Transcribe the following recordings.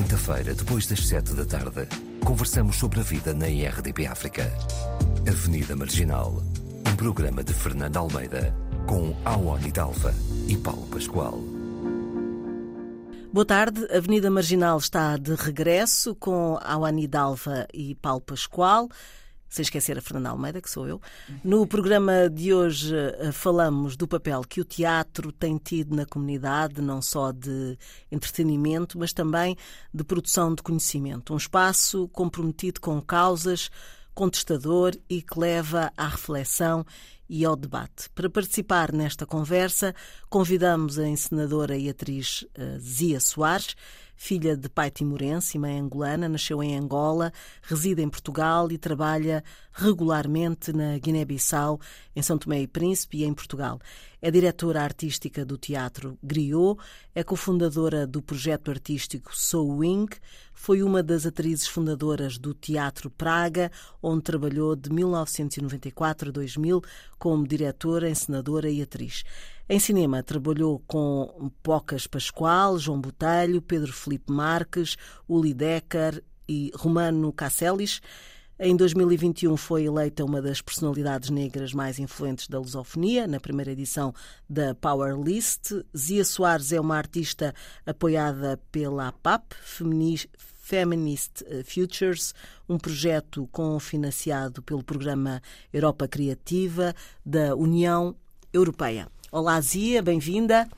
quinta-feira, depois das sete da tarde, conversamos sobre a vida na IRDP África. Avenida Marginal, um programa de Fernando Almeida, com Awani Dalva e Paulo Pascoal. Boa tarde, Avenida Marginal está de regresso com Awani Dalva e Paulo Pascoal sem esquecer a Fernanda Almeida, que sou eu. No programa de hoje eh, falamos do papel que o teatro tem tido na comunidade, não só de entretenimento, mas também de produção de conhecimento. Um espaço comprometido com causas, contestador e que leva à reflexão e ao debate. Para participar nesta conversa, convidamos a encenadora e atriz eh, Zia Soares filha de pai timorense e mãe angolana, nasceu em Angola, reside em Portugal e trabalha regularmente na Guiné-Bissau, em São Tomé e Príncipe e em Portugal. É diretora artística do Teatro Griot, é cofundadora do projeto artístico Soul Wing, foi uma das atrizes fundadoras do Teatro Praga, onde trabalhou de 1994 a 2000 como diretora, encenadora e atriz. Em cinema trabalhou com Pocas Pascoal, João Botelho, Pedro Felipe Marques, Uli Decker e Romano Casselis. Em 2021 foi eleita uma das personalidades negras mais influentes da lusofonia, na primeira edição da Power List. Zia Soares é uma artista apoiada pela APAP, Feminist Futures, um projeto confinanciado pelo programa Europa Criativa da União Europeia. Olá, Zia, bem-vinda.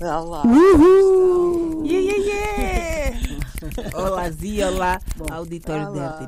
Olá. Uhul! Yeah, yeah, yeah. olá, Zia, olá, Bom, auditório da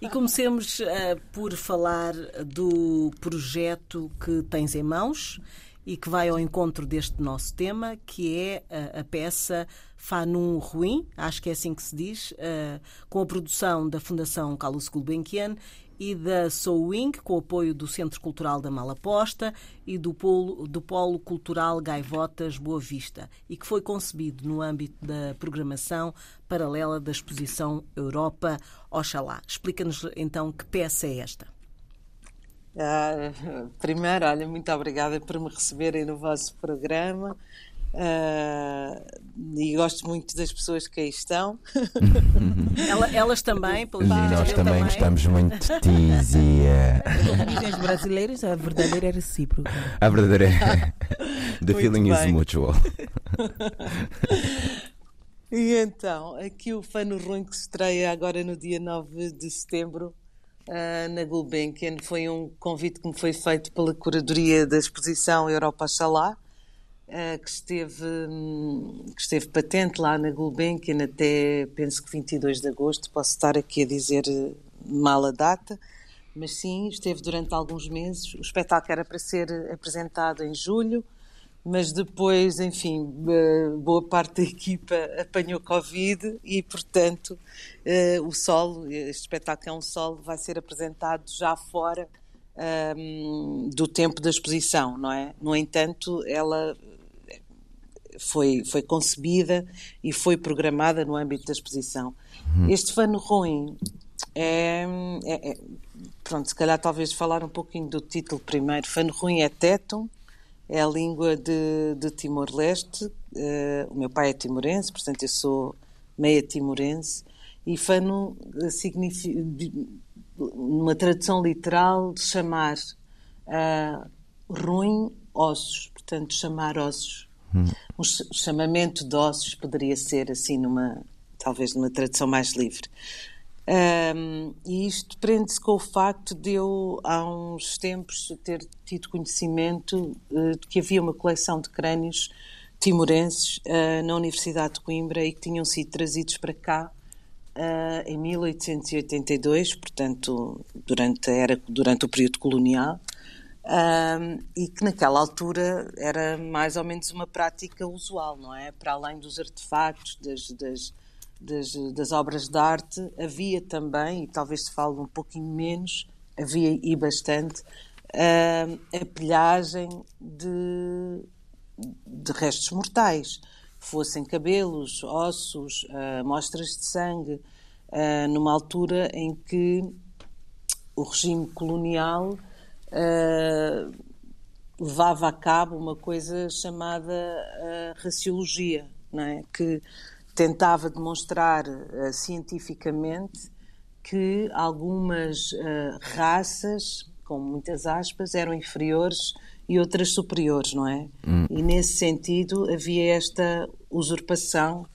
E comecemos uh, por falar do projeto que tens em mãos e que vai ao encontro deste nosso tema, que é a, a peça Fanum Ruim, acho que é assim que se diz, uh, com a produção da Fundação Carlos Gulbenkian e da Soul Wing, com apoio do Centro Cultural da Malaposta e do Polo, do Polo Cultural Gaivotas Boa Vista, e que foi concebido no âmbito da programação paralela da exposição Europa Oxalá. Explica-nos então que peça é esta. Ah, primeiro, olha, muito obrigada por me receberem no vosso programa. Uh, e gosto muito das pessoas que aí estão. Ela, elas também, pelo Nós também, também gostamos muito de ti, Zia. Os brasileiros, a verdadeira é recíproca. A verdadeira é. The feeling bem. is mutual. e então, aqui o Fano Ruim que se estreia agora no dia 9 de setembro uh, na Gulbenkian foi um convite que me foi feito pela curadoria da exposição Europa Xalá, que, esteve, um, que esteve patente lá na Gulbenkian até, penso que 22 de agosto, posso estar aqui a dizer eh, mal a data, mas sim, esteve durante alguns meses. O espetáculo era para ser apresentado em julho, mas depois, enfim, boa parte da equipa apanhou Covid e, portanto, o solo, este espetáculo é um solo, vai ser apresentado já fora um, do tempo da exposição, não é? No entanto, ela foi, foi concebida e foi programada no âmbito da exposição. Uhum. Este fano ruim é, é, é, Pronto, se calhar talvez falar um pouquinho do título primeiro. Fano ruim é Tetum, é a língua de, de Timor-Leste. Uh, o meu pai é timorense, portanto eu sou meia timorense. E fano significa, numa tradução literal, de chamar uh, ruim ossos, portanto chamar ossos. Hum. Um chamamento de ossos poderia ser assim numa, talvez numa tradução mais livre. Um, e isto prende-se com o facto de eu, há uns tempos, ter tido conhecimento uh, de que havia uma coleção de crânios timorenses uh, na Universidade de Coimbra e que tinham sido trazidos para cá uh, em 1882, portanto, durante, era, durante o período colonial, e que naquela altura era mais ou menos uma prática usual, não é? Para além dos artefactos, das, das das, das obras de arte, havia também, e talvez se fale um pouquinho menos, havia e bastante, uh, a pilhagem de, de restos mortais, fossem cabelos, ossos, amostras de sangue, uh, numa altura em que o regime colonial uh, levava a cabo uma coisa chamada raciologia, é? que tentava demonstrar cientificamente que algumas raças, com muitas aspas, eram inferiores e outras superiores, não é? Hum. E nesse sentido havia esta usurpação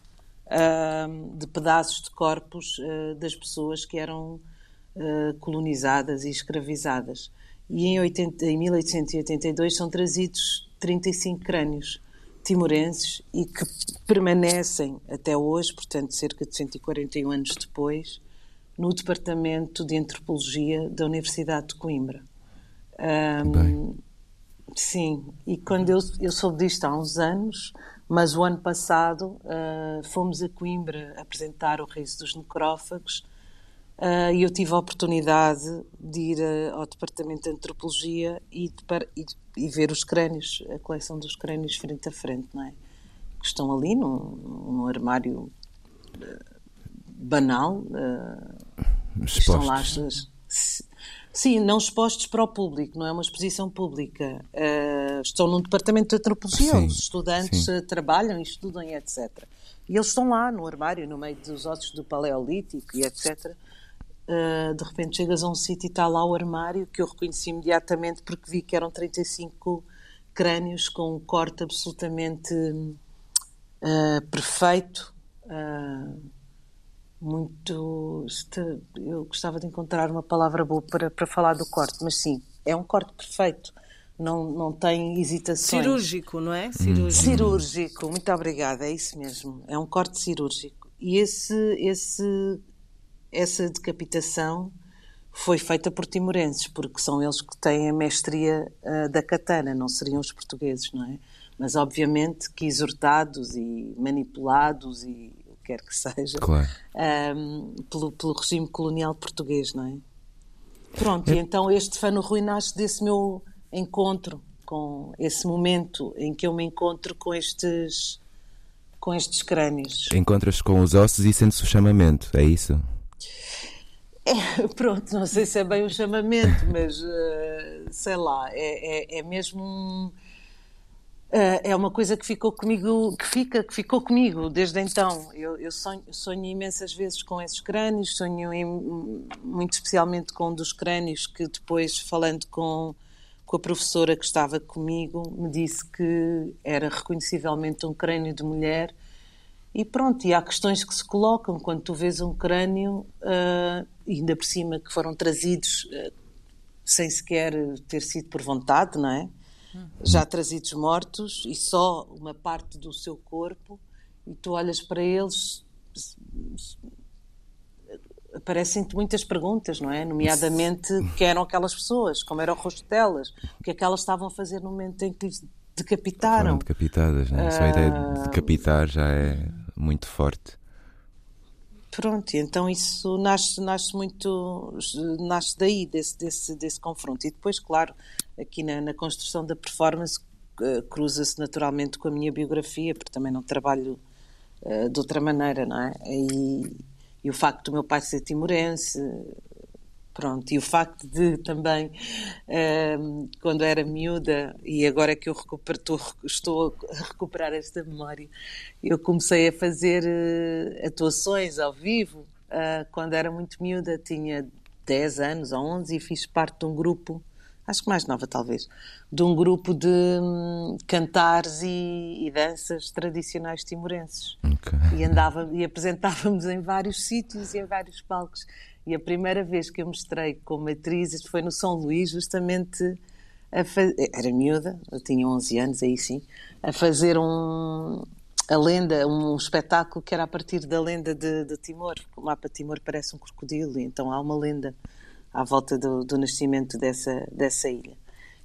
uh, de pedaços de corpos uh, das pessoas que eram colonizadas e escravizadas. E em, 80, em 1882 são trazidos 35 crânios timorenses e que permanecem até hoje, portanto, cerca de 141 anos depois, no Departamento de Antropologia da Universidade de Coimbra. Um, sim, e quando eu, eu soube disto há uns anos, mas o ano passado uh, fomos a Coimbra apresentar o Riso dos Necrófagos Uh, e eu tive a oportunidade de ir uh, ao Departamento de Antropologia e, de, e, e, ver os crânios, a coleção dos crânios frente a frente, não é? Que estão ali num, num armário banal. estão lá as, Sim, não expostos para o público, não é uma exposição pública. estão num departamento de antropologia, sim, os estudantes sim. trabalham e estudam e etc. E eles estão lá no armário, no meio dos ossos do Paleolítico e etc. Uh, de repente chegas a um sítio e está lá o armário, que eu reconheci imediatamente porque vi que eram 35 crânios com um corte absolutamente uh, perfeito. Uh, muito. Eu gostava de encontrar uma palavra boa para, para falar do corte, mas sim, é um corte perfeito. Não, não tem hesitações. Cirúrgico, não é? Cirúrgico. Cirúrgico, muito obrigada, é isso mesmo. É um corte cirúrgico. E esse, esse essa decapitação foi feita por timorenses, porque são eles que têm a mestria uh, da katana, não seriam os portugueses, não é? Mas obviamente que exortados e manipulados e quer que seja claro. um, pelo, pelo, regime colonial português, não é? Pronto, é... e então este Fano Rui nasce desse meu encontro, com esse momento em que eu me encontro com estes com estes crânios. Encontras com os ossos e sentes o chamamento, é isso? É, pronto, não sei se é bem um chamamento, mas uh, sei lá, é, é, é mesmo um, é uma coisa que ficou comigo, que fica, que ficou comigo desde então. Eu, eu sonho, sonho, imensas vezes com esses crânios, sonho em, muito especialmente com um dos crânios que depois, falando com, com a professora que estava comigo, me disse que era reconhecivelmente um crânio de mulher e pronto, e há questões que se colocam quando tu vês um crânio, uh, ainda por cima que foram trazidos uh, sem sequer ter sido por vontade, não é? Já trazidos mortos e só uma parte do seu corpo, e tu olhas para eles, aparecem-te muitas perguntas, não é? Nomeadamente, quem eram aquelas pessoas, como era o rosto delas, o que é que elas estavam a fazer no momento em que lhes decapitaram. Foram decapitadas, não é? Só a ideia de ah, decapitar já é muito forte. Pronto, então isso nasce, nasce muito, nasce daí, desse, desse, desse confronto. E depois, claro, aqui na, na construção da performance, uh, cruza-se naturalmente com a minha biografia, porque também não trabalho uh, de outra maneira, não é? E, e o facto do meu pai ser timorense, Pronto, e o facto de também, ehm, quando era miúda, e agora que eu recupero, estou a recuperar esta memória, eu comecei a fazer uh, atuações ao vivo. Uh, quando era muito miúda, tinha 10 anos ou 11 e fiz parte de um grupo, acho que mais nova talvez, de um grupo de um, cantares e, e, danças tradicionais timorenses. Okay. E, andava, e apresentávamos em vários sítios e em vários palcos. E a primeira vez que eu mostrei como atriz foi no São Luís, justamente a fazer. Era miúda, eu tinha 11 anos, aí sim, a fazer um. A lenda, um espetáculo que era a partir da lenda de, de Timor. O mapa de Timor parece um crocodilo, então há uma lenda à volta do, do nascimento dessa, dessa ilha.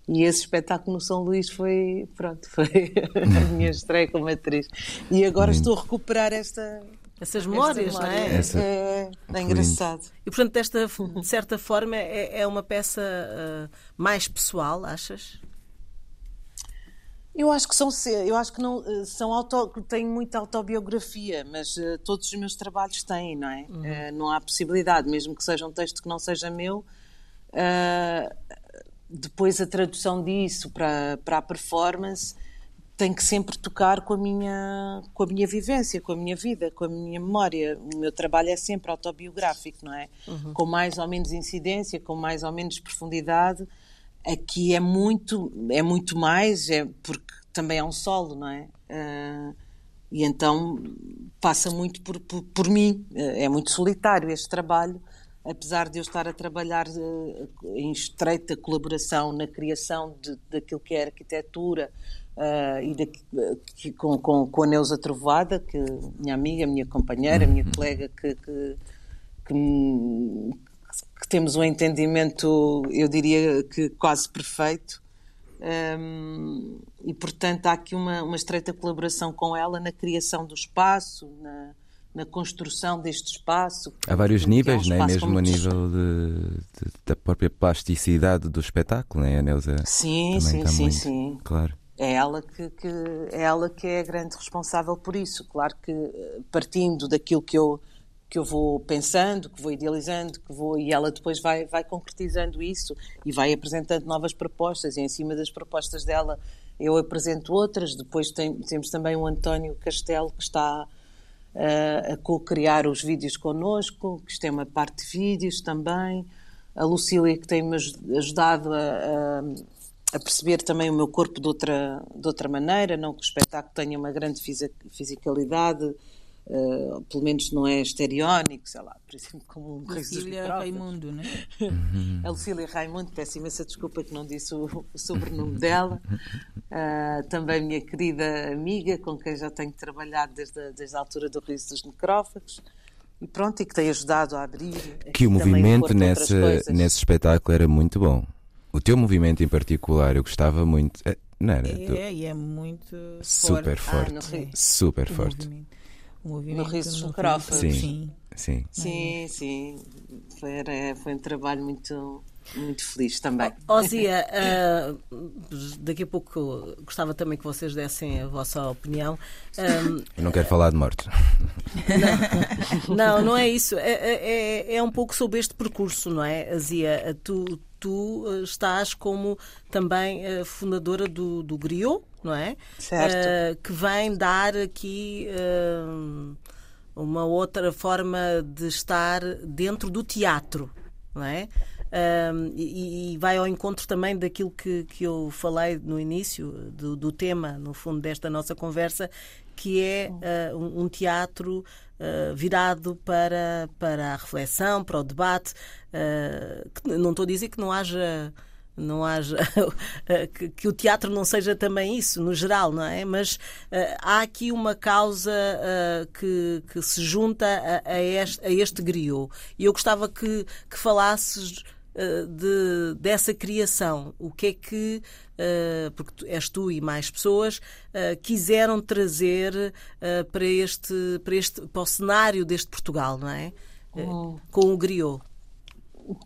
E esse espetáculo no São Luís foi, pronto, foi a minha estreia como atriz. E agora estou a recuperar esta, essas memórias, não é? Essa... É, é engraçado. E portanto, desta, de certa forma, é, é uma peça uh, mais pessoal, achas? Eu acho que são, eu acho que não eh, são auto, têm muita autobiografia, mas uh, todos os meus trabalhos têm, não é? Uhum. Uh, não há possibilidade, mesmo que seja um texto que não seja meu. Uh, depois a tradução disso para, para a performance tem que sempre tocar com a minha com a minha vivência, com a minha vida, com a minha memória. O meu trabalho é sempre autobiográfico, não é? Uhum. Com mais ou menos incidência, com mais ou menos profundidade. Aqui é muito é muito mais, é porque também é um solo, não é? Uh, e então passa muito por, por, por, mim. É muito solitário este trabalho, apesar de eu estar a trabalhar uh, em estreita colaboração na criação de, daquilo que é arquitetura, Uh, e uh, com, com, com a Neuza Trovoada, que minha amiga, minha companheira, minha uhum. colega, que, que, que, que, temos um entendimento, eu diria que quase perfeito. Um, e portanto há aqui uma, uma estreita colaboração com ela na criação do espaço, na, na construção deste espaço. Há vários níveis, é um né? mesmo a nível de, de, da própria plasticidade do espetáculo, né? a Neuza sim, sim, sim, muito, sim. Claro é ela que, que, é ela que é a grande responsável por isso. Claro que eh, partindo daquilo que eu que eu vou pensando, que vou idealizando, que vou e ela depois vai vai concretizando isso e vai apresentando novas propostas e em cima das propostas dela eu apresento outras. Depois tem, temos também o António Castelo que está uh, a co-criar os vídeos connosco, que tem uma parte de vídeos também. A Lucília que tem-me ajudado a, a a perceber também o meu corpo de outra, de outra maneira, não que o espetáculo tenha uma grande fisicalidade, uh, pelo menos não é estereónico, sei lá, por exemplo, como um Lucília Raimundo, não é? a Lucília Raimundo, peço imensa desculpa que não disse o, o sobrenome dela, uh, também minha querida amiga, com quem já tenho trabalhado desde a, desde a altura do Riso dos Necrófagos, e pronto, e que tem ajudado a abrir. Que o movimento nesse, nesse espetáculo era muito bom. O teu movimento em particular, eu gostava muito. Eh, não era? É, e é muito super forte. forte. Ah, super forte. O movimento no Riso dos Sim. Sim. Sim. Sim, sim. Foi, era, foi um trabalho muito, muito feliz também. Ozia, uh, daqui a pouco gostava também que vocês dessem a vossa opinião. Um, Eu não quero falar de morte. Não, não, não é isso. É, é, é, um pouco sobre este percurso, não é, Azia? Tu, tu eh, estás como também uh, fundadora do, do Griot, não é? Certo. Uh, que vem dar aqui uh, uma outra forma de estar dentro do teatro, não é? e, e, vai ao encontro também daquilo que, que eu falei no início, do, do tema, no fundo, desta nossa conversa, que é uh, um, um, teatro uh, virado para, para a reflexão, para o debate. Uh, não estou a dizer que não haja não haja que, que, o teatro não seja também isso no geral não é mas uh, há aqui uma causa uh, que, que se junta a, a, este, a este griot e eu gostava que, que falasses de, dessa criação o que é que uh, porque és tu e mais pessoas, uh, quiseram trazer para, este, para, este, para o cenário deste Portugal, não é? Oh. Com o Griot.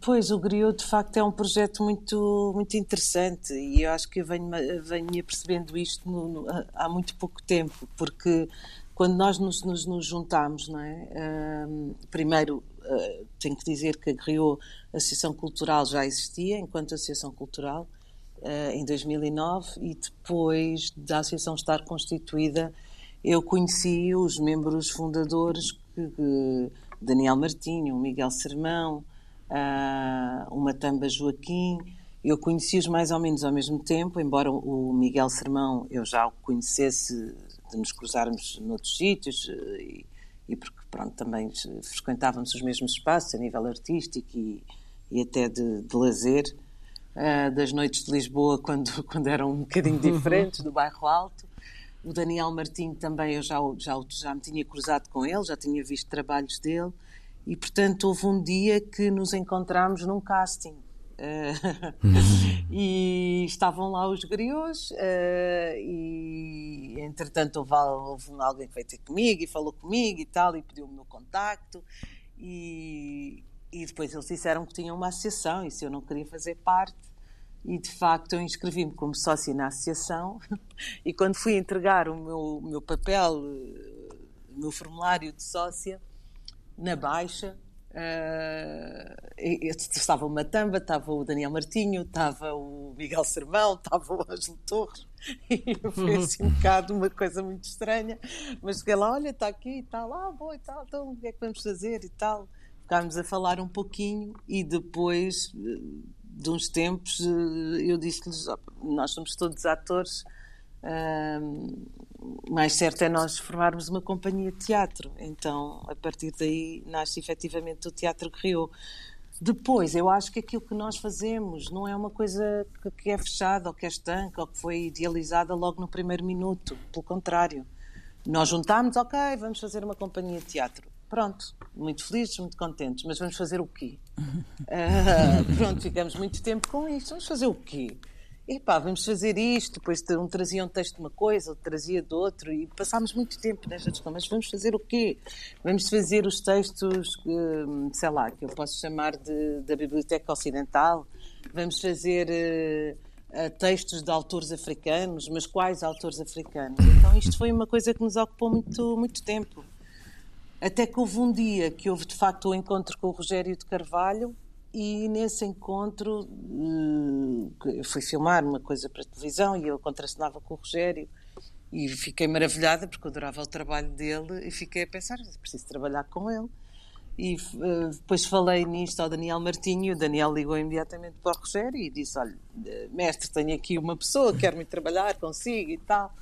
Pois, o Griot de facto é um projeto muito, muito interessante e eu acho que eu venho, venho percebendo isto no, no, há muito pouco tempo, porque quando nós nos, nos, nos juntamos, não é? primeiro, uh, tenho que dizer que a Griot, Associação Cultural, já existia enquanto Associação Cultural, uh, em 2009 e depois da associação estar constituída, eu conheci os membros fundadores, que, Daniel Martinho, Miguel Sermão, uh, o Matamba Joaquim. Eu conheci-os mais ou menos ao mesmo tempo, embora o Miguel Sermão eu já o conhecesse de nos cruzarmos noutros sítios eh, e, e porque pronto, também frequentávamos os mesmos espaços a nível artístico e, e até de, de lazer uh, das noites de Lisboa, quando, quando eram um bocadinho diferentes, do bairro Alto. O Daniel Martinho também, eu já, já, já me tinha cruzado com ele, já tinha visto trabalhos dele, e portanto houve um dia que nos encontramos num casting. Uh, e estavam lá os griots uh, e entretanto houve, houve, alguém que veio ter comigo e falou comigo e tal e pediu o meu contacto e, e depois eles disseram que tinham uma associação e se eu não queria fazer parte. E de facto eu inscrevi-me como sócia na associação. E quando fui entregar o meu, meu papel, o meu formulário de sócia, na Baixa, Uh, estava o Matamba, estava o Daniel Martinho, estava o Miguel Sermão, estava o Ângelo Torres, e foi assim um bocado uma coisa muito estranha. Mas cheguei lá, olha, está aqui e tal, ah, bom e tal, então o que é que vamos fazer e tal. Ficámos a falar um pouquinho e depois de uns tempos eu disse-lhes: nós somos todos atores mais certo é nós formarmos uma companhia de teatro. Então, a partir daí, nasce efetivamente o Teatro Rio. Depois, eu acho que aquilo que nós fazemos não é uma coisa que é fechada ou que é estanca ou que foi idealizada logo no primeiro minuto. Pelo contrário, nós juntámos, ok, vamos fazer uma companhia de teatro. Pronto, muito felizes, muito contentes, mas vamos fazer o quê? Uh, pronto, ficamos muito tempo com isto. Vamos fazer o quê? Epá, vamos fazer isto, depois um trazia um texto de uma coisa, outro trazia de outro, e passámos muito tempo nesta discussão, mas vamos fazer o quê? Vamos fazer os textos, hum, sei lá, que eu posso chamar de, da Biblioteca Ocidental, vamos fazer uh, textos de autores africanos, mas quais autores africanos? Então isto foi uma coisa que nos ocupou muito, muito tempo. Até que houve um dia que houve de facto o um encontro com o Rogério de Carvalho, e nesse encontro eu eh, fui filmar uma coisa para televisão e eu contracenava com o Rogério e fiquei maravilhada porque eu adorava o trabalho dele e fiquei a pensar, preciso trabalhar com ele. E uh, depois falei nisto ao Daniel Martinho e o Daniel ligou imediatamente para o Rogério e disse, olha, eh, mestre, tenho aqui uma pessoa, quero muito trabalhar consigo e tal.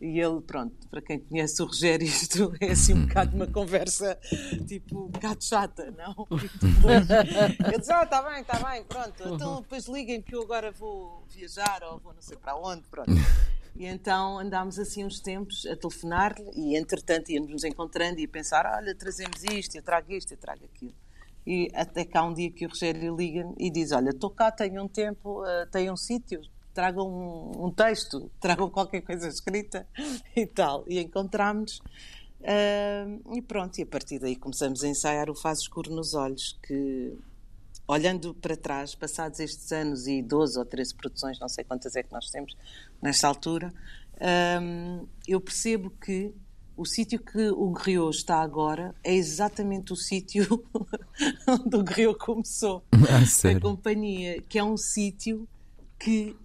E ele, pronto, para quem conhece o Rogério, isto é assim um bocado uma conversa, tipo, um bocado chata, não? ele diz, ah, está bem, está bem, pronto, então depois liguem que eu agora vou viajar ou vou não sei para onde, pronto. E então andámos assim uns tempos a telefonar-lhe e entretanto íamos nos encontrando e a pensar, olha, trazemos isto, eu trago isto, eu trago aquilo. E até cá um dia que o Rogério liga-me e diz, olha, estou cá, tenho um tempo, uh, tenho um sítio, tragam um, um, texto, tragam qualquer coisa escrita e tal. E encontramos uh, e pronto, e a partir daí começamos a ensaiar o Faz Escuro nos Olhos, que olhando para trás, passados estes anos e 12 ou 13 produções, não sei quantas é que nós temos nesta altura, um, eu percebo que o sítio que o Griot está agora é exatamente o sítio onde o Griot começou ah, a companhia, que é um sítio que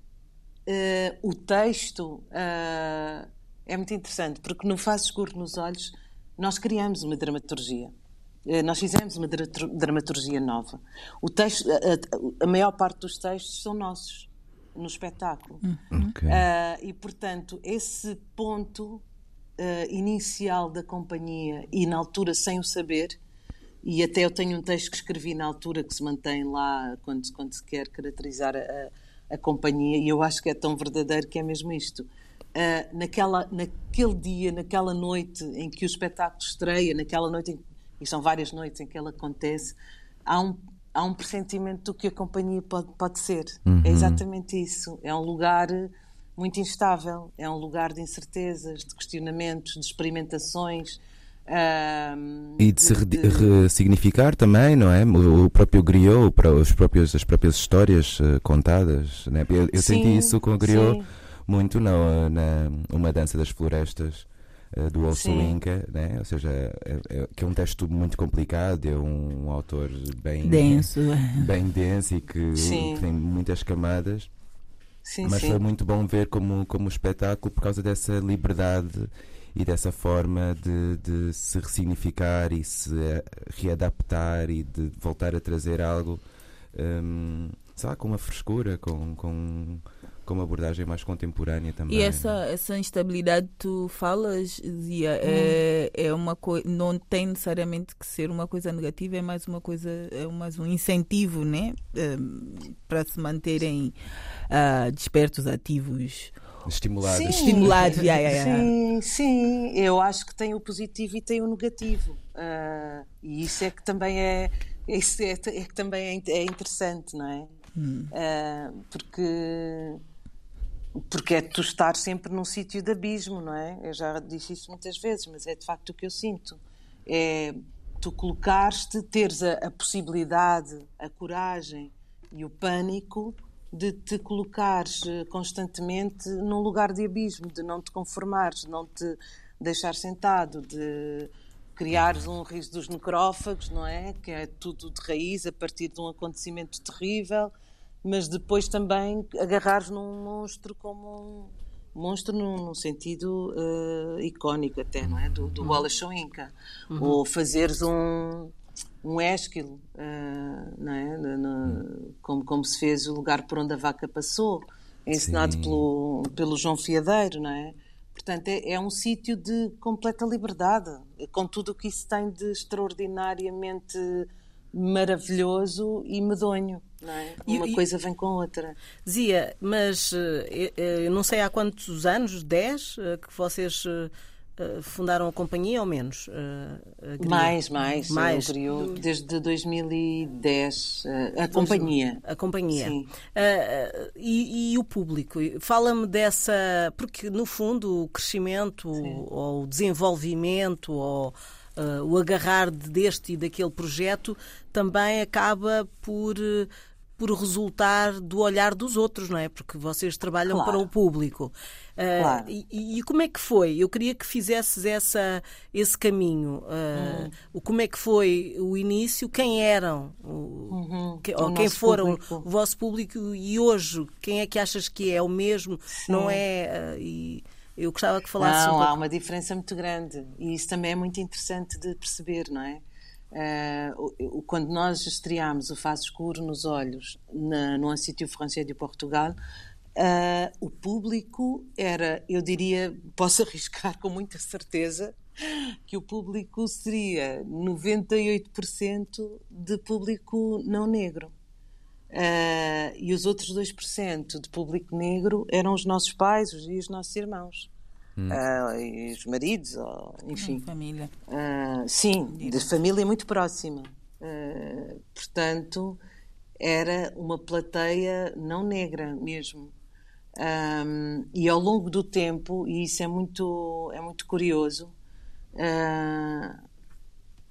uh, o texto uh, é muito interessante, porque no Faz Escuro nos Olhos nós criamos uma dramaturgia. Uh, nós fizemos uma dramaturgia nova. O texto, a, a, maior parte dos textos são nossos no espetáculo. Uhum. Okay. e, portanto, esse ponto inicial da companhia e na altura sem o saber, e até eu tenho um texto que escrevi na altura que se mantém lá quando, quando se quer caracterizar a, a companhia, e eu acho que é tão verdadeiro que é mesmo isto. Uh, naquela, naquele dia, naquela noite em que o espetáculo estreia, naquela noite, em, e são várias noites em que ela acontece, há um, há um pressentimento do que a companhia pode, pode ser. É uhum. É exatamente isso. É um lugar muito instável, é um lugar de incertezas, de questionamentos, de experimentações e de se ressignificar também, não é? O, próprio griot, os próprios, as próprias histórias uh, contadas. Né? Eu, eu sim, senti isso com o griot sim. muito na, na Uma Dança das Florestas uh, do Osso Inca, né? ou seja, é, é, que é um texto muito complicado, é um, um autor bem denso, bem denso e que, que tem muitas camadas. Sim, Mas foi muito bom ver como, como espetáculo por causa dessa liberdade e dessa forma de, de se ressignificar e se readaptar e de voltar a trazer algo, um, sei lá, com uma frescura, com, com, com uma abordagem mais contemporânea também. E essa, essa instabilidade que tu falas, Zia, hum. é, é uma coisa, não tem necessariamente que ser uma coisa negativa, é mais uma coisa, é mais um incentivo, né? Um, para se manterem uh, despertos, ativos Estimulado. Sim, Estimulado, yeah, yeah, yeah. Sim, sim, eu acho que tem o positivo e tem o negativo. Uh, e isso é que também é, isso é, é que também é, é interessante, não é? Hum. Uh, porque porque é tu estar sempre num sítio de abismo, não é? Eu já disse isso muitas vezes, mas é de facto o que eu sinto. É tu colocares-te, teres a, a possibilidade, a coragem e o pânico de te colocares eh, constantemente num lugar de abismo, de não te conformares, de não te deixar sentado, de criares um riso dos necrófagos, não é? Que é tudo de raiz a partir de um acontecimento terrível, mas depois também agarrares num monstro como um monstro num, sentido uh, icónico até, não é? Do, do uhum. Wallace Inca. Uhum. Ou fazeres um, um Ésquilo, uh, não é? No, no, como, como se fez o lugar por onde a vaca passou, ensinado pelo, pelo João Fiadeiro, não é? Portanto, é, é um sítio de completa liberdade, com tudo o que isso tem de extraordinariamente maravilhoso e medonho. Não é? Uma e, coisa vem com outra. Zia, mas eh, eu não sei há quantos anos, 10, eh, que vocês eh, fundaram a companhia ou menos? Uh, mais, mais. Mais. Criou desde 2010 uh, a companhia. A companhia. E, e, o público? Fala-me dessa. Porque, no fundo, o crescimento Sim. ou o desenvolvimento ou. o agarrar deste e daquele projeto também acaba por por resultar do olhar dos outros, não é? Porque vocês trabalham claro. para o público. Uh, claro. e, e, como é que foi? Eu queria que fizesses essa, esse caminho. Uh, hum. Como é que foi o início? Quem eram? Uhum. que, ou quem foram público. o vosso público? E hoje, quem é que achas que é o mesmo? Sim. Não é? Uh, e, eu gostava que falasses. Não, um há uma diferença muito grande e isso também é muito interessante de perceber, não é? Uh, quando nós estreámos o Faz Escuro nos Olhos na, no Instituto Francês de Portugal, uh, o público era, eu diria, posso arriscar com muita certeza, que o público seria 98% de público não negro. Uh, e os outros 2% de público negro eram os nossos pais e os nossos irmãos hum. uh, e os maridos, ou, enfim. Hum, família. Uh, sim, de família muito próxima. Uh, portanto, era uma plateia não negra mesmo. Um, e ao longo do tempo, e isso é muito, é muito curioso,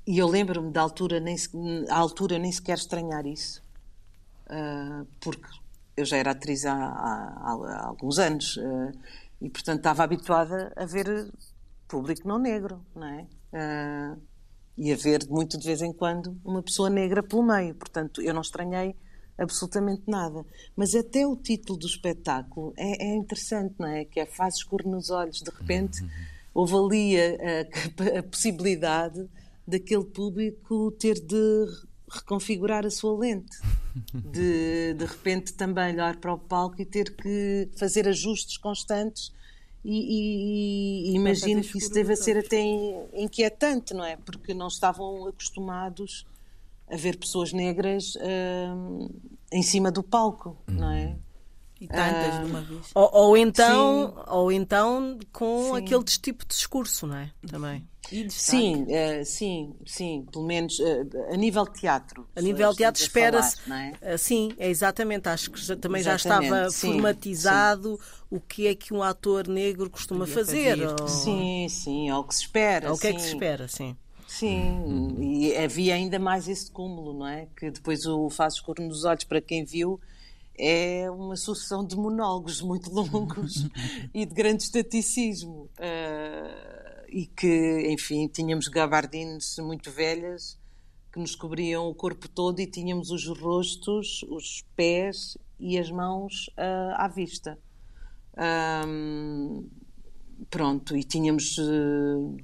e eu lembro-me da altura, nem, à altura nem sequer estranhar isso, porque eu já era atriz há, há, há alguns anos. Uh, e, portanto, estava habituada a ver público não negro, não é? Uh, e a ver, muito de vez em quando, uma pessoa negra pelo meio. Portanto, eu não estranhei absolutamente nada. Mas até o título do espetáculo é, é interessante, não é? Que é Faz escuro nos olhos. De repente, houve ali a, a, a possibilidade daquele público ter de reconfigurar a sua lente. De, de repente também olhar para o palco e ter que fazer ajustes constantes e, e, e imagino que isso deva ser até inquietante, não é? Porque não estavam acostumados a ver pessoas negras uh, em cima do palco, não é? Uhum. E tantas de uma vez. Ou, ou então, ou então com sim. aquele tipo de discurso, não é? Também. Sim, uh, sim, sim, pelo menos uh, a nível de teatro. A nível de teatro espera-se. É? Uh, sim, é exatamente. Acho que já, também exatamente, já estava sim, formatizado sim. o que é que um ator negro costuma fazer. fazer. Ou... Sim, sim, é o que se espera. É o que é que se espera, sim. Sim, e havia ainda mais esse cúmulo, não é? Que depois o Faz Escuro nos Olhos, para quem viu, é uma sucessão de monólogos muito longos e de grande estaticismo. Uh, e que, enfim, tínhamos gabardines muito velhas que nos cobriam o corpo todo e tínhamos os rostos, os pés e as mãos uh, à vista. Um, pronto, e tínhamos uh,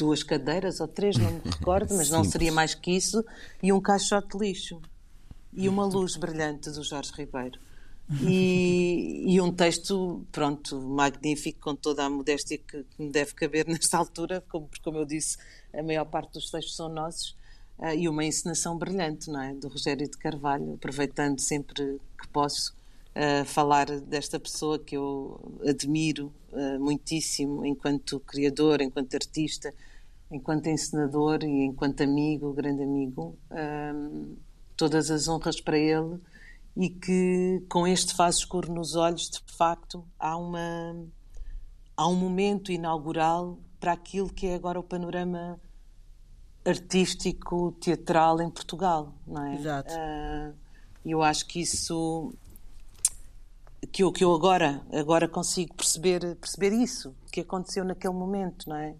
duas cadeiras ou três, não me recordo, mas não seria mais que isso, e um caixote de lixo e uma luz brilhante do Jorge Ribeiro. E, e, um texto, pronto, magnífico, com toda a modéstia que, que me deve caber nesta altura, como, como eu disse, a maior parte dos textos são nossos, uh, e uma encenação brilhante, não é? Do Rogério de Carvalho, aproveitando sempre que posso uh, falar desta pessoa que eu admiro uh, muitíssimo enquanto criador, enquanto artista, enquanto encenador e enquanto amigo, grande amigo todas as honras para ele e que com este faz escuro nos olhos, de facto, há, uma, há um momento inaugural para aquilo que é agora o panorama artístico, teatral em Portugal, não é? Exato. Uh, eu acho que isso que eu, que eu agora agora consigo perceber perceber isso que aconteceu naquele momento, não é?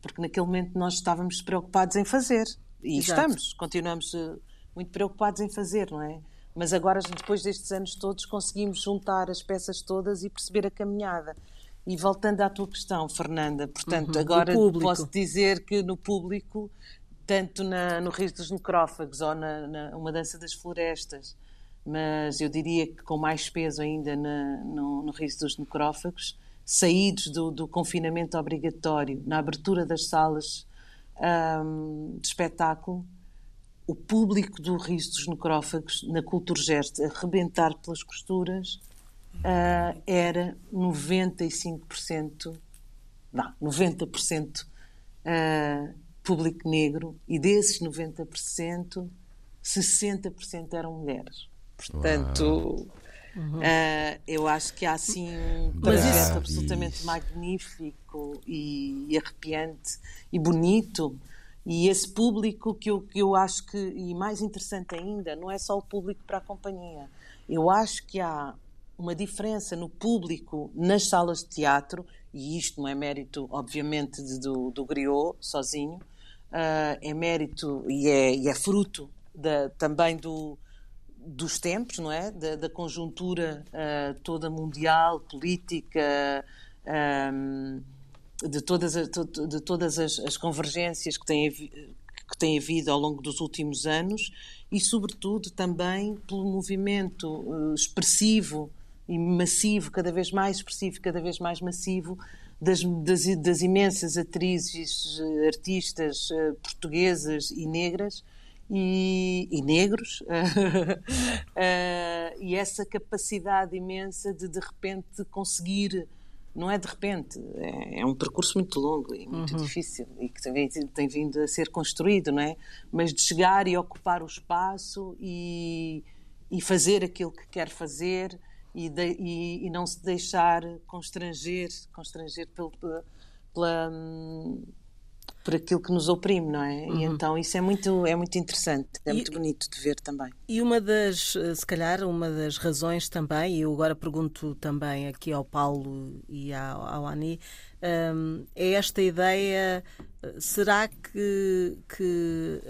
Porque naquele momento nós estávamos preocupados em fazer. E Exato. estamos, continuamos uh, muito preocupados em fazer, não é? Mas agora, depois destes anos todos, conseguimos juntar as peças todas e perceber a caminhada. E voltando à tua questão, Fernanda, portanto, uhum, agora posso dizer que no público, tanto na, no Rio dos Necrófagos ou na, na uma dança das florestas, mas eu diria que com mais peso ainda na, no, no Rio dos Necrófagos, saídos do, do, confinamento obrigatório, na abertura das salas um, de espetáculo, o público do Rio dos Necrófagos, na Culturgest, a rebentar pelas costuras, uh, era 95%, não, 90% uh, público negro, e desses 90%, 60% eram mulheres. Portanto, uhum. uh, eu acho que há assim um projeto absolutamente magnífico e, e arrepiante e bonito e esse público que eu, que eu acho que, e mais interessante ainda, não é só o público para a companhia. Eu acho que há uma diferença no público nas salas de teatro, e isto não é mérito, obviamente, de, do, do Griot sozinho, uh, é mérito e é, e é fruto da, também do, dos tempos, não é? Da, da conjuntura uh, toda mundial, política. Um, ah, de todas, as, de todas as, as convergências que têm, que têm havido ao longo dos últimos anos e, sobretudo, também pelo movimento uh, expressivo e massivo, cada vez mais expressivo, cada vez mais massivo, das, das, das imensas atrizes, artistas portuguesas e negras e, e negros, uh, e essa capacidade imensa de, de repente, conseguir não é de repente, é, é, um percurso muito longo e muito uhum. difícil e que tem, tem, vindo a ser construído, não é? Mas de chegar e ocupar o espaço e, e fazer aquilo que quer fazer e, de, e, e não se deixar constranger, constranger pelo, pela, pela por aquilo que nos oprime, não é? Uhum. E então isso é muito, é muito interessante, é e, muito bonito de ver também. E uma das, eh, se calhar, uma das razões também, e eu agora pergunto também aqui ao Paulo e ao, ao Ani, um, é esta ideia, eh, será que, que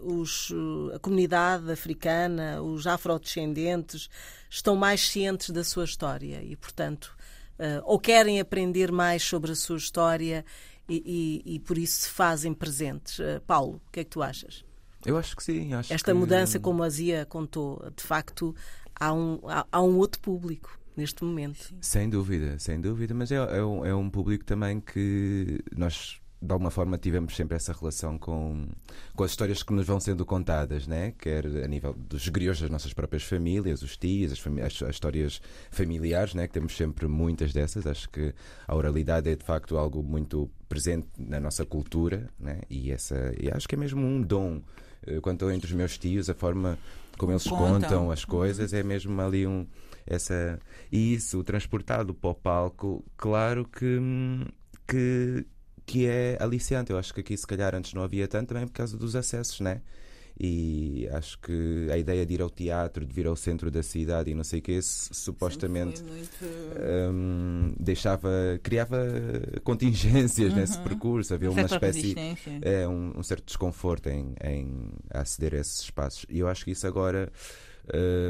uh, os, a comunidade africana, os afrodescendentes, estão mais cientes da sua história e, portanto, uh, ou querem aprender mais sobre a sua história e, e, e por isso se fazem presentes. Uh, Paulo, o que é que tu achas? Eu acho que sim. Acho Esta que... mudança, como a Zia contou, de facto há um, há, há um outro público neste momento. Sem dúvida, sem dúvida, mas é, é, um, é um público também que nós de alguma forma tivemos sempre essa relação com, com as histórias que nos vão sendo contadas, né? quer a nível dos griots das nossas próprias famílias, os tios, as, as, as, histórias familiares, né? que temos sempre muitas dessas. Acho que a oralidade é de facto algo muito presente na nossa cultura né? e, essa, e acho que é mesmo um dom. Eh, quando estou entre os meus tios, a forma como eles contam, contam as coisas é mesmo ali um. Essa, e isso transportado para o palco, claro que, que que é aliciante. Eu acho que aqui, se calhar, antes não havia tanto também por causa dos acessos, né? E acho que a ideia de ir ao teatro, de vir ao centro da cidade e não sei o que, supostamente muito... um, deixava, criava contingências uhum. nesse percurso, havia uma espécie, é, um, um, certo desconforto em, em aceder a esses espaços. E eu acho que isso agora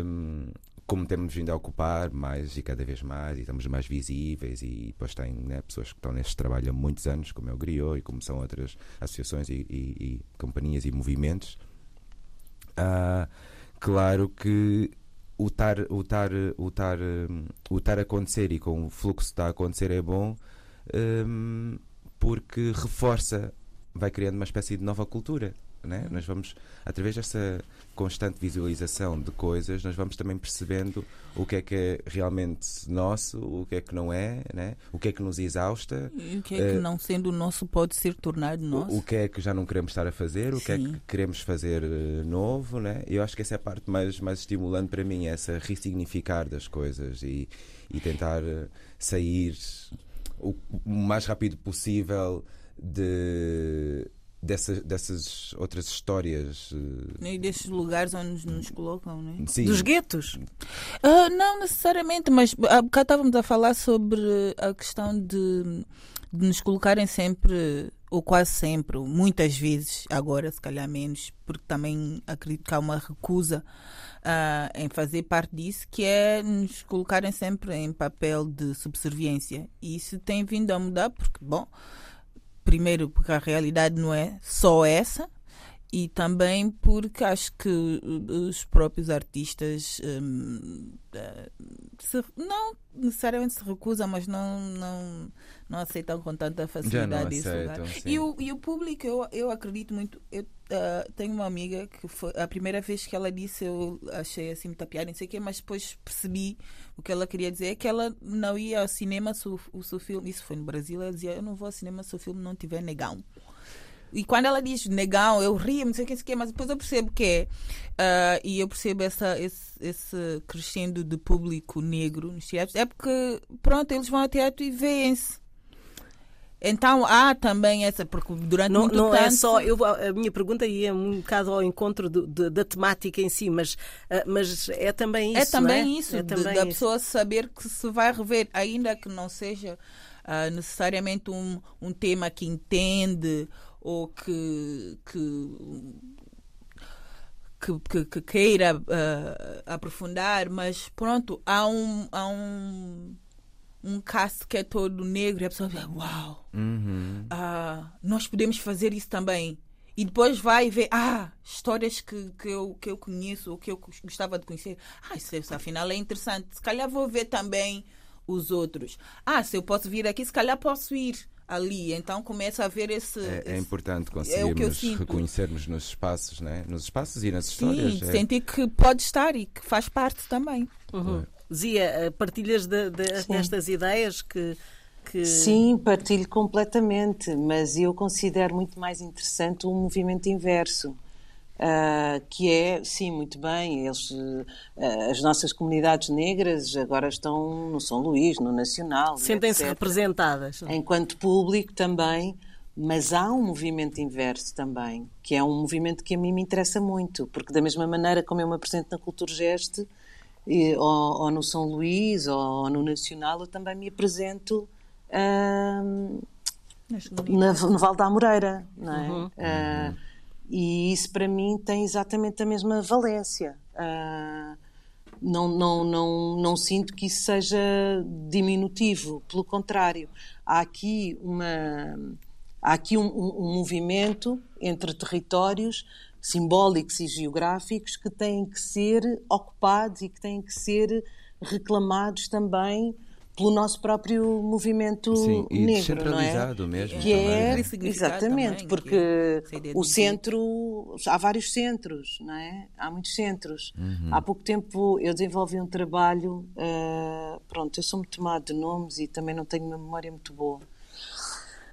um, como temos vindo a ocupar mais e cada vez mais, e estamos mais visíveis, e depois tem né, pessoas que estão neste trabalho há muitos anos, como é o Griot e como são outras associações e, e, e companhias e movimentos. Ah, claro que o estar, o, estar, o, estar, o estar a acontecer e com o fluxo que está a acontecer é bom um, porque reforça, vai criando uma espécie de nova cultura. Né? Nós vamos, através dessa constante visualização de coisas, nós vamos também percebendo o que é que é realmente nosso, o que é que não é, né? o que é que nos exausta. E o que é que, uh, não sendo nosso, pode ser tornado nosso. O, o, que é que já não queremos estar a fazer, o Sim. que é que queremos fazer uh, novo. Né? Eu acho que essa é a parte mais, mais estimulante para mim, essa ressignificar das coisas e, e tentar uh, sair o, o mais rápido possível de dessas, dessas outras histórias. Eh, e desses lugares onde nos colocam, né? Sim. Dos guetos? Uh, não necessariamente, mas há bocado estávamos a falar sobre a questão de, de nos colocarem sempre ou quase sempre, muitas vezes, agora se calhar menos, porque também acredito que há uma recusa uh, em fazer parte disso, que é nos colocarem sempre em papel de subserviência. E isso tem vindo a mudar, porque, bom, primeiro porque a realidade não é só essa, e também porque acho que os próprios artistas um, eh, se, não necessariamente se recusam, mas não, não, não aceitam com tanta facilidade isso. E o, e o público, eu, eu acredito muito. Eu uh, tenho uma amiga que foi a primeira vez que ela disse, eu achei assim muita piada, não sei o quê, mas depois percebi o que ela queria dizer, é que ela não ia ao cinema se o, se o filme, isso foi no Brasil, ela dizia, eu não vou ao cinema se o filme não tiver negão. E quando ela diz negão, eu rio, não sei o que, que, mas depois eu percebo que é. Uh, e eu percebo essa, esse, esse crescendo de público negro nos teatros. É porque, pronto, eles vão ao teatro e veem-se. Então há também essa, porque durante não, muito não tempo... é só, eu, a minha pergunta ia um bocado ao encontro do, de, da temática em si, mas, uh, mas é também é isso. É também é? isso, é também de, da pessoa saber que se vai rever, ainda que não seja uh, necessariamente um, um tema que entende ou que, que que, que, queira uh, aprofundar, mas pronto, há um, há um, um cast que é todo negro e a pessoa diz, uau, uhum. uh, nós podemos fazer isso também. E depois vai ver, ah, histórias que, que, eu, que eu conheço ou que eu gostava de conhecer. Ah, isso, isso afinal é interessante. Se calhar vou ver também os outros. Ah, se eu posso vir aqui, se calhar posso ir ali. Então começa a haver esse. É, é importante conseguirmos é reconhecermos nos espaços, né? nos espaços e nas Sim, histórias. É. sentir que pode estar e que faz parte também. Uhum. Zia, eh, partilhas de, de, destas ideias que, que. Sim, partilho completamente, mas eu considero muito mais interessante o movimento inverso. Uh, que é, sim, muito bem, eles, uh, as nossas comunidades negras agora estão no São Luís, no Nacional. Sentem-se representadas. Enquanto público também, mas há um movimento inverso também, que é um movimento que a mim me interessa muito, porque da mesma maneira como eu me apresento na Cultura Geste, e, ou, ou, no São Luís, ou, ou, no Nacional, eu também me apresento uh, na, no Val da Amoreira, não é? Uhum. Uh, e isso para mim tem exatamente a mesma valência. Uh, não, não, não, não sinto que isso seja diminutivo, pelo contrário, há aqui, uma, há aqui um, um, movimento entre territórios simbólicos e geográficos que têm que ser ocupados e que têm que ser reclamados também pelo nosso próprio movimento Sim, e negro, não é? mesmo. Que é, exatamente, também, porque que o centro, há vários centros, não é? Há muitos centros. Uhum. Há pouco tempo eu desenvolvi um trabalho, uh, pronto, eu sou muito tomado de nomes e também não tenho uma memória muito boa.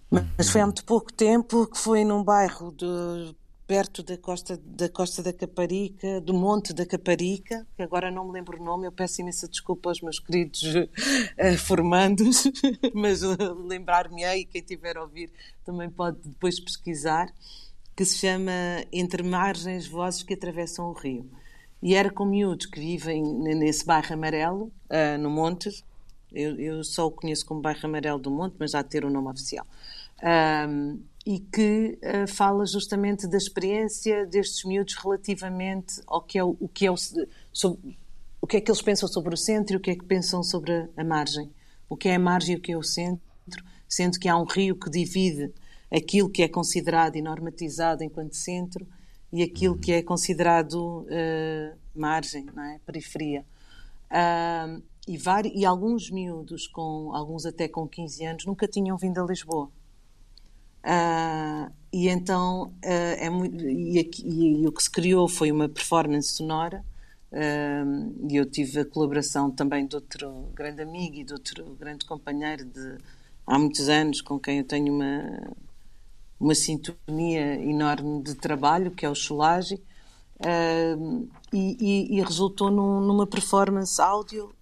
Mas foi há muito pouco tempo que foi num bairro de perto da costa, da costa da Caparica, do Monte da Caparica, que agora não me lembro o nome, eu peço imensa desculpa aos meus queridos uh, formandos, mas uh, lembrar-me-ei, quem tiver a ouvir também pode depois pesquisar, que se chama Entre Margens Vozes que Atravessam o Rio. E era com miúdos que vivem nesse bairro amarelo, uh, no Monte, eu, eu, só o conheço como bairro amarelo do Monte, mas já ter o nome oficial. Um, e que uh, fala justamente da experiência destes miúdos relativamente ao que é o, o que é o, sobre, o que é que eles pensam sobre o centro e o que é que pensam sobre a, a margem. O que é a margem e o que é o centro, sendo que há um rio que divide aquilo que é considerado e normatizado enquanto centro e aquilo que é considerado uh, margem, não é? periferia. Uh, e, vários, e alguns miúdos, com, alguns até com 15 anos, nunca tinham vindo a Lisboa. Uh, e então uh, é muito, e, e, e, o que se criou foi uma performance sonora. Uh, e eu tive a colaboração também de outro grande amigo e de outro grande companheiro de há muitos anos com quem eu tenho uma uma sintonia enorme de trabalho que é o Cholage e, e, resultou num, numa performance áudio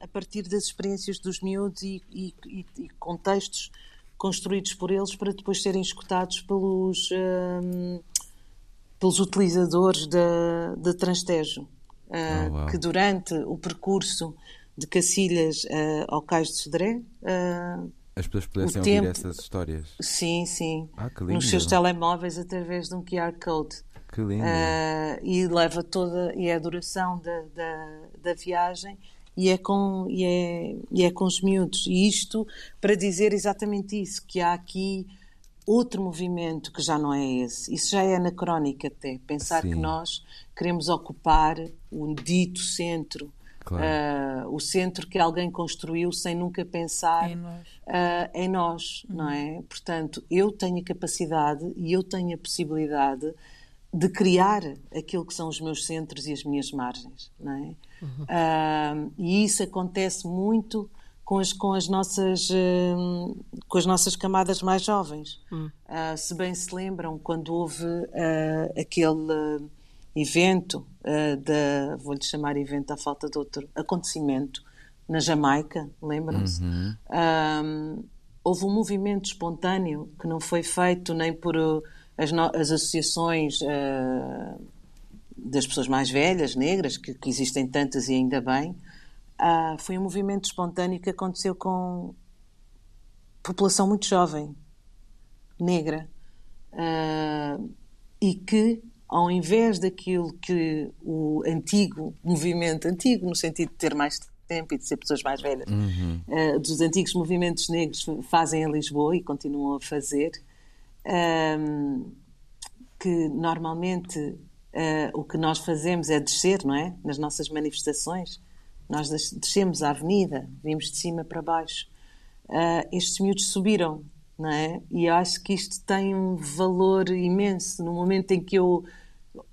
a partir das experiências dos miúdos e, e contextos construídos por eles para depois serem escutados pelos, um, pelos utilizadores da, da Transtejo, uh, oh, que durante o percurso de Cacilhas uh, ao Cais de Sodré uh, as pessoas pudessem ouvir tempo... essas histórias. Sim, sim. Ah, Nos seus telemóveis através de um QR Code. Que lindo. Uh, e leva toda, e é a duração da, da, da viagem e é, com, e, é, e é com os miúdos. E isto para dizer exatamente isso, que há aqui outro movimento que já não é esse. Isso já é anacrónico até. Pensar Sim. que nós queremos ocupar o dito centro Claro. Uh, o centro que alguém construiu sem nunca pensar em nós, uh, em nós uhum. não é? Portanto, eu tenho a capacidade e eu tenho a possibilidade de criar aquilo que são os meus centros e as minhas margens, não é? Uhum. Uh, e isso acontece muito com as, com as, nossas, com as nossas camadas mais jovens. Uhum. se bem se lembram, quando houve aquele evento, uh, da, vou-lhe chamar evento à falta de outro acontecimento, na Jamaica, lembram-se? Uhum. Um, houve um movimento espontâneo que não foi feito nem por uh, as, no, as, associações uh, das pessoas mais velhas, negras, que, que existem tantas e ainda bem. Uh, foi um movimento espontâneo que aconteceu com população muito jovem, negra, uh, e que ao invés daquilo que o antigo movimento, antigo no sentido de ter mais tempo e de ser pessoas mais velhas, uhum. uh, dos antigos movimentos negros fazem em Lisboa e continuam a fazer, um, que normalmente uh, o que nós fazemos é descer, não é? Nas nossas manifestações. Nós descemos a avenida, vimos de cima para baixo. Uh, estes miúdos subiram não é? E acho que isto tem um valor imenso. No momento em que eu,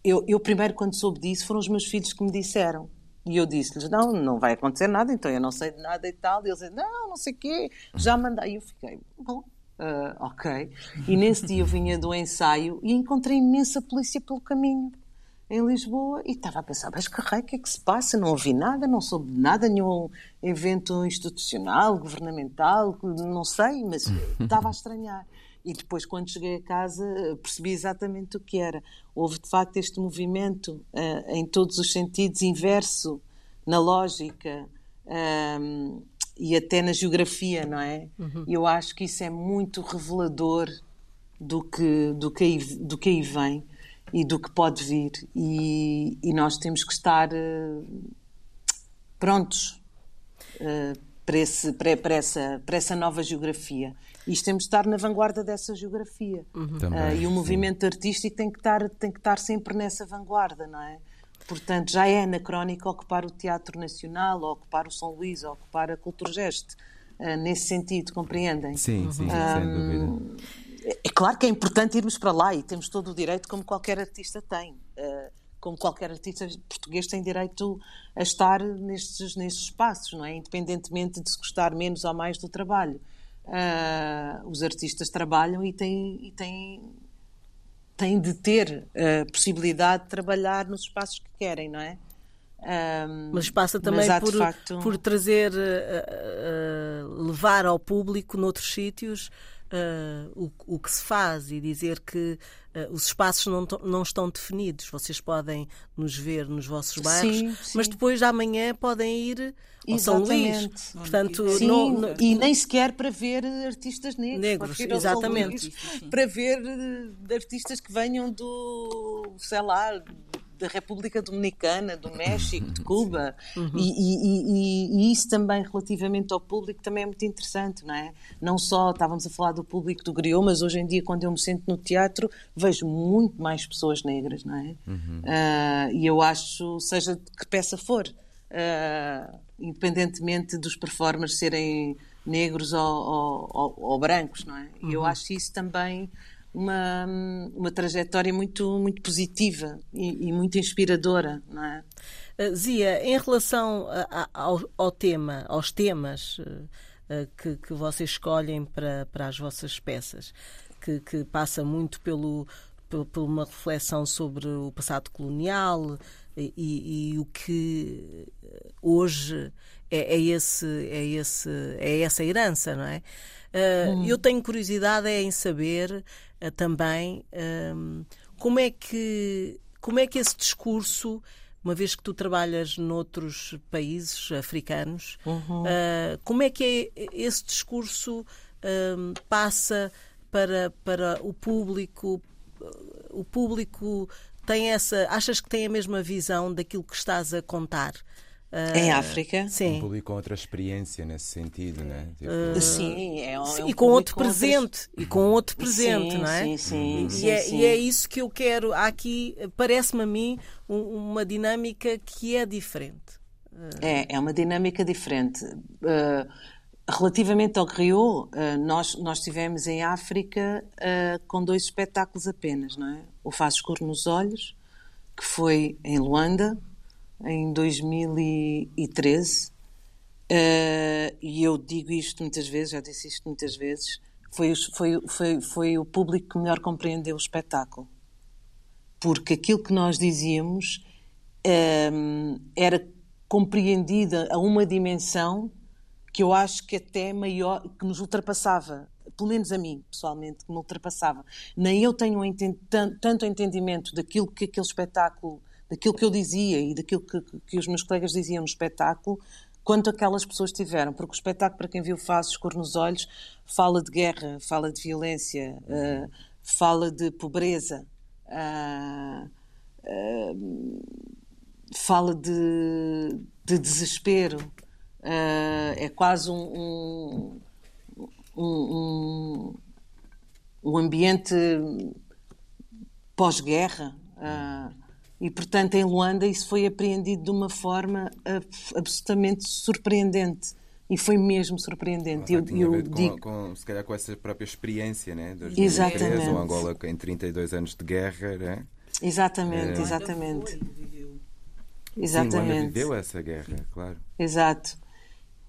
eu, eu primeiro, quando soube disso, foram os meus filhos que me disseram. E eu disse-lhes: Não, não vai acontecer nada, então eu não sei de nada e tal. E eles disseram: Não, não sei o quê, já mandei. E eu fiquei: Bom, uh, ok. E nesse dia eu vinha do ensaio e encontrei imensa polícia pelo caminho em Lisboa e estava a pensar, mas que raio, o que é que se passa? Não ouvi nada, não soube de nada, nenhum evento institucional, governamental, não sei, mas estava a estranhar. E depois, quando cheguei a casa, percebi exatamente o que era. Houve, de facto, este movimento uh, em todos os sentidos, inverso na lógica ehm, e até na geografia, não é? Uhum. E eu acho que isso é muito revelador do que, do que, aí, do que aí vem e do que pode vir. E, e nós temos que estar uh, prontos uh, para, esse, para, para, essa, para essa nova geografia. E temos de estar na vanguarda dessa geografia. Uhum. Também, uh, e o movimento sim. artístico tem que, estar, tem que estar sempre nessa vanguarda, não é? Portanto, já é anacrónico ocupar o Teatro Nacional, ocupar o São Luís, ocupar a Culturgest. Uh, nesse sentido, compreendem? Sim, sim, um, sem dúvida. É claro que é importante irmos para lá e temos todo o direito, como qualquer artista tem. Uh, como qualquer artista português tem direito a estar nestes, nestes espaços, não é? Independentemente de se gostar menos ou mais do trabalho. Uh, os artistas trabalham e têm, e têm, têm de ter a possibilidade de trabalhar nos espaços que querem, não é? Um, mas passa também mas por, facto... por trazer, uh, uh, levar ao público noutros sítios uh, o, o que se faz e dizer que uh, os espaços não, não estão definidos. Vocês podem nos ver nos vossos bairros, sim, sim. mas depois amanhã podem ir ao São Luís. Portanto, sim, não, não, e nem sequer para ver artistas negros. Negros, exatamente. Luís, para ver eh, artistas que venham do, sei lá, da República Dominicana, do México, de Cuba. Uhum. E, e, e, e, isso também, relativamente ao público, também é muito interessante, não é? Não só estávamos a falar do público do griot, mas hoje em dia, quando eu me sento no teatro, vejo muito mais pessoas negras, não é? Uhum. Uh, e eu acho, seja de que peça for, uh, independentemente dos performers serem negros ou, ou, ou, ou brancos, não é? E uhum. eu acho isso também uma, uma trajetória muito, muito positiva e, e muito inspiradora, não é? Uh, Zia, em relação a, ao, ao, tema, aos temas uh, que, que vocês escolhem para, para as vossas peças, que, que passa muito pelo, por, por uma reflexão sobre o passado colonial e, e, e o que hoje é, é, esse, é, esse, é essa herança, não é? Uh, hum. Eu tenho curiosidade é em saber também uh, como é que como é que esse discurso, uma vez que tu trabalhas noutros países africanos, uhum. como é que é esse discurso um, passa para, para o público? O público tem essa. Achas que tem a mesma visão daquilo que estás a contar? Uh, em África? Sim. Um público com outra experiência nesse sentido, né? Tipo... Uh, sim, é um, é um e com outro presente, outras... e com outro presente, sim, não é? Sim, sim, e, sim, é, sim. e é isso que eu quero. Há aqui, parece-me a mim, um, uma dinâmica que é diferente. É, é uma dinâmica diferente. Uh, relativamente ao Rio, uh, nós, nós estivemos em África uh, com dois espetáculos apenas, não é? O Faz Escuro nos Olhos, que foi em Luanda, em 2013. e eu digo isto muitas vezes, já disse isto muitas vezes, foi, foi, foi, foi o público que melhor compreendeu o espetáculo. Porque aquilo que nós dizíamos um, era compreendida a uma dimensão que eu acho que até maior, que nos ultrapassava, pelo menos a mim, pessoalmente, que me ultrapassava. Nem eu tenho um tanto entendimento daquilo que aquele espetáculo, daquilo que eu dizia e daquilo que, que os meus colegas diziam no espetáculo, quanto aquelas pessoas tiveram. Porque o espetáculo, para quem viu Faces Cor nos Olhos, fala de guerra, fala de violência, uh, fala de pobreza. Uh, uh, fala de, de desespero, é quase um, um, um, um ambiente pós-guerra. Uh, e, portanto, em Luanda isso foi apreendido de uma forma absolutamente surpreendente. E foi mesmo surpreendente. Eu, eu digo... com, com, se calhar com essa própria experiência, né? 2013, exatamente. o Angola em 32 anos de guerra, né? Exatamente, é... exatamente. Exatamente. Sim, viveu essa guerra, claro. Exato.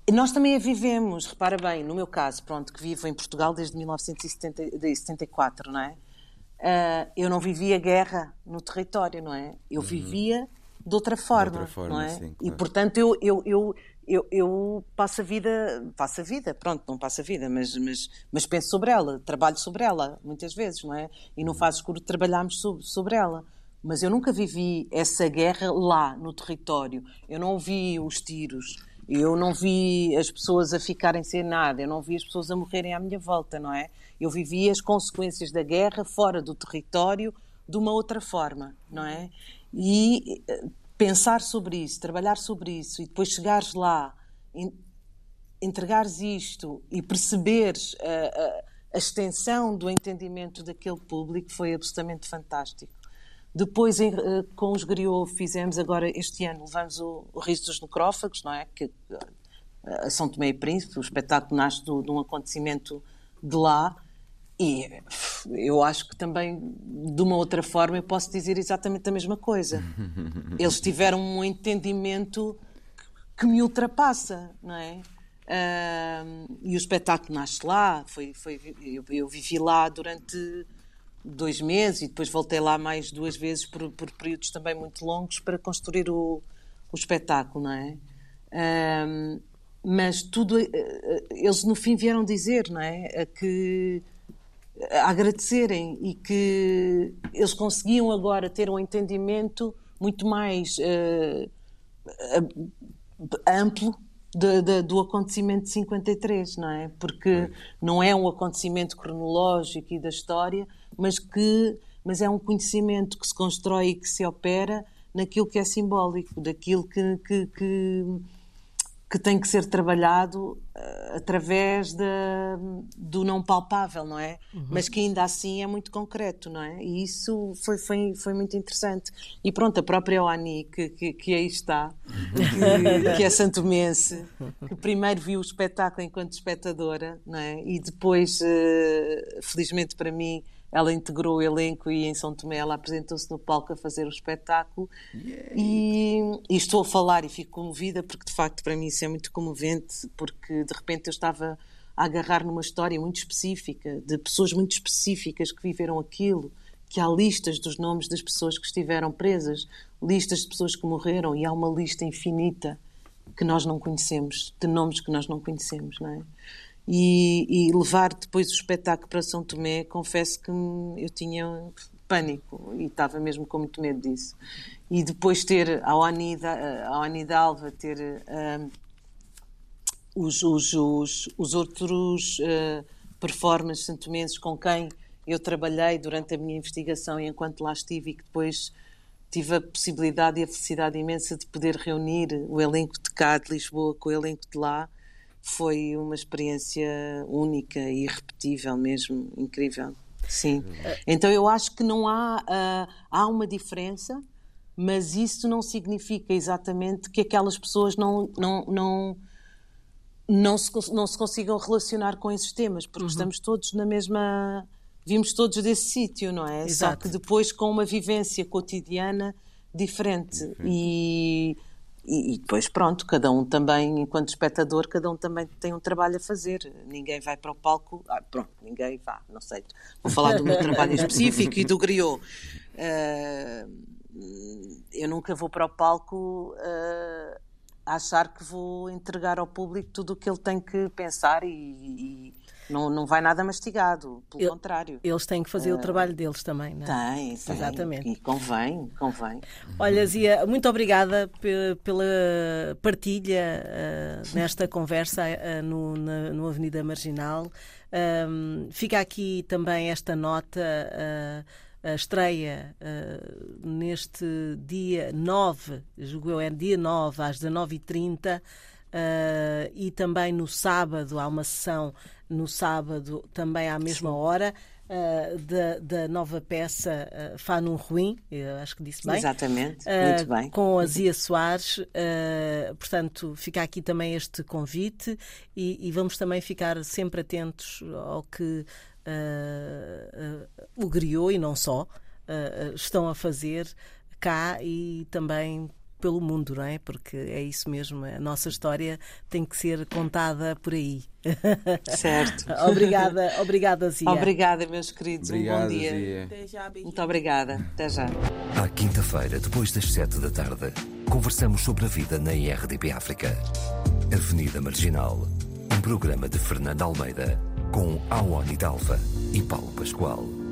E nós também a vivemos, repara bem, no meu caso, pronto, que vivo em Portugal desde 1974, não é? Uh, eu não vivia guerra no território, não é? Eu uhum. vivia de outra forma, de outra forma não é? Sim, claro. E portanto eu, eu, eu, eu, eu passo a vida, passo a vida, pronto, não passo a vida, mas, mas, mas penso sobre ela, trabalho sobre ela, muitas vezes, não é? E no uhum. Faz Escuro trabalhamos sobre, sobre ela mas eu nunca vivi essa guerra lá no território. Eu não vi os tiros, eu não vi as pessoas a ficarem sem nada, eu não vi as pessoas a morrerem à minha volta, não é? Eu vivi as consequências da guerra fora do território de uma outra forma, não é? E eh, pensar sobre isso, trabalhar sobre isso e depois chegares lá, entregares isto e perceberes a, a, a extensão do entendimento daquele público foi absolutamente fantástico. Depois, em, eh, com os Griot, fizemos agora este ano, levamos o, o Riso dos Necrófagos, não é? Que, a São Tomé e Príncipe, o espetáculo nasce do, de um acontecimento de lá. E eu acho que também, de uma outra forma, eu posso dizer exatamente a mesma coisa. Eles tiveram um entendimento que me ultrapassa, não é? Uh, e o espetáculo nasce lá, foi, foi, eu, eu vivi lá durante dois meses e depois voltei lá mais duas vezes por, por períodos também muito longos para construir o, o espetáculo, não é? Um, mas tudo, eh, eh, eles no fim vieram dizer, não é? A que a agradecerem e que eles conseguiam agora ter um entendimento muito mais uh, amplo de, de, do acontecimento de 53, não é? Porque não é um acontecimento cronológico e da história, mas que mas é um conhecimento que se constrói e que se opera naquilo que é simbólico, daquilo que, que, que, que tem que ser trabalhado uh, através de, do não palpável, não é? Uhum. Mas que ainda assim é muito concreto, não é? E isso foi, foi, foi muito interessante. E pronto, a própria Oani, que, que, que aí está, que, que é santomense, que primeiro viu o espetáculo enquanto espectadora, não é? E depois, uh, felizmente para mim, ela integrou o elenco e em São Tomé ela apresentou-se no palco a fazer o espetáculo. E, e, estou a falar e fico comovida porque de facto para mim isso é muito comovente porque de repente eu estava a agarrar numa história muito específica de pessoas muito específicas que viveram aquilo que há listas dos nomes das pessoas que estiveram presas, listas de pessoas que morreram e há uma lista infinita que nós não conhecemos, de nomes que nós não conhecemos, não é? E, e, levar depois o espetáculo para São Tomé, confesso que eu tinha pânico e estava mesmo com muito medo disso. E depois ter a Oni, a Oni Dalva, ter uh, os, os, os, os, outros uh, performance santomenses com quem eu trabalhei durante a minha investigação e enquanto lá estive e que depois tive a possibilidade e a felicidade imensa de poder reunir o elenco de cá de Lisboa com o elenco de lá foi uma experiência única e irrepetível mesmo, incrível. Sim. Então eu acho que não há, uh, há uma diferença, mas isso não significa exatamente que aquelas pessoas não, não, não, não, se, não se consigam relacionar com esses temas, porque uhum. estamos todos na mesma. Vimos todos desse sítio, não é? Exato. Só que depois com uma vivência cotidiana diferente. Uhum. E e, depois, pronto, cada um também, enquanto espectador, cada um também tem um trabalho a fazer. Ninguém vai para o palco. Ah, pronto, ninguém vá, não sei. Vou falar do meu trabalho específico e do griot. Uh, eu nunca vou para o palco uh, achar que vou entregar ao público tudo o que ele tem que pensar e, e não, não vai nada mastigado, pelo Eu, contrário. Eles têm que fazer uh, o ah, trabalho deles também, não é? Tem, tem. Exatamente. E convém, convém. Olha, Zia, muito obrigada pela partilha uh, nesta conversa uh, no, na, no Avenida Marginal. Um, fica aqui também esta nota. a estreia uh, neste dia 9, julgo eu, é dia 9, às 19h30, uh, e também no sábado há uma sessão no sábado, também à mesma Sim. hora. Uh, da, da, nova peça uh, Fá num Ruim, acho que disse bem. Exatamente, uh, muito bem. Com a Zia Soares. Uh, portanto, fica aqui também este convite e, e, vamos também ficar sempre atentos ao que o Griot e não só estão a fazer cá e também pelo mundo, não é? Porque é isso mesmo, a nossa história tem que ser contada por aí. Certo. obrigada, obrigada, Zia. Obrigada, meus queridos. Obrigado, um bom dia. Zia. Até já, Muito obrigada. Até já. À quinta-feira, depois das sete da tarde, conversamos sobre a vida na IRDP África. Avenida Marginal. Um programa de Fernando Almeida com Awani Dalva e Paulo Pascoal.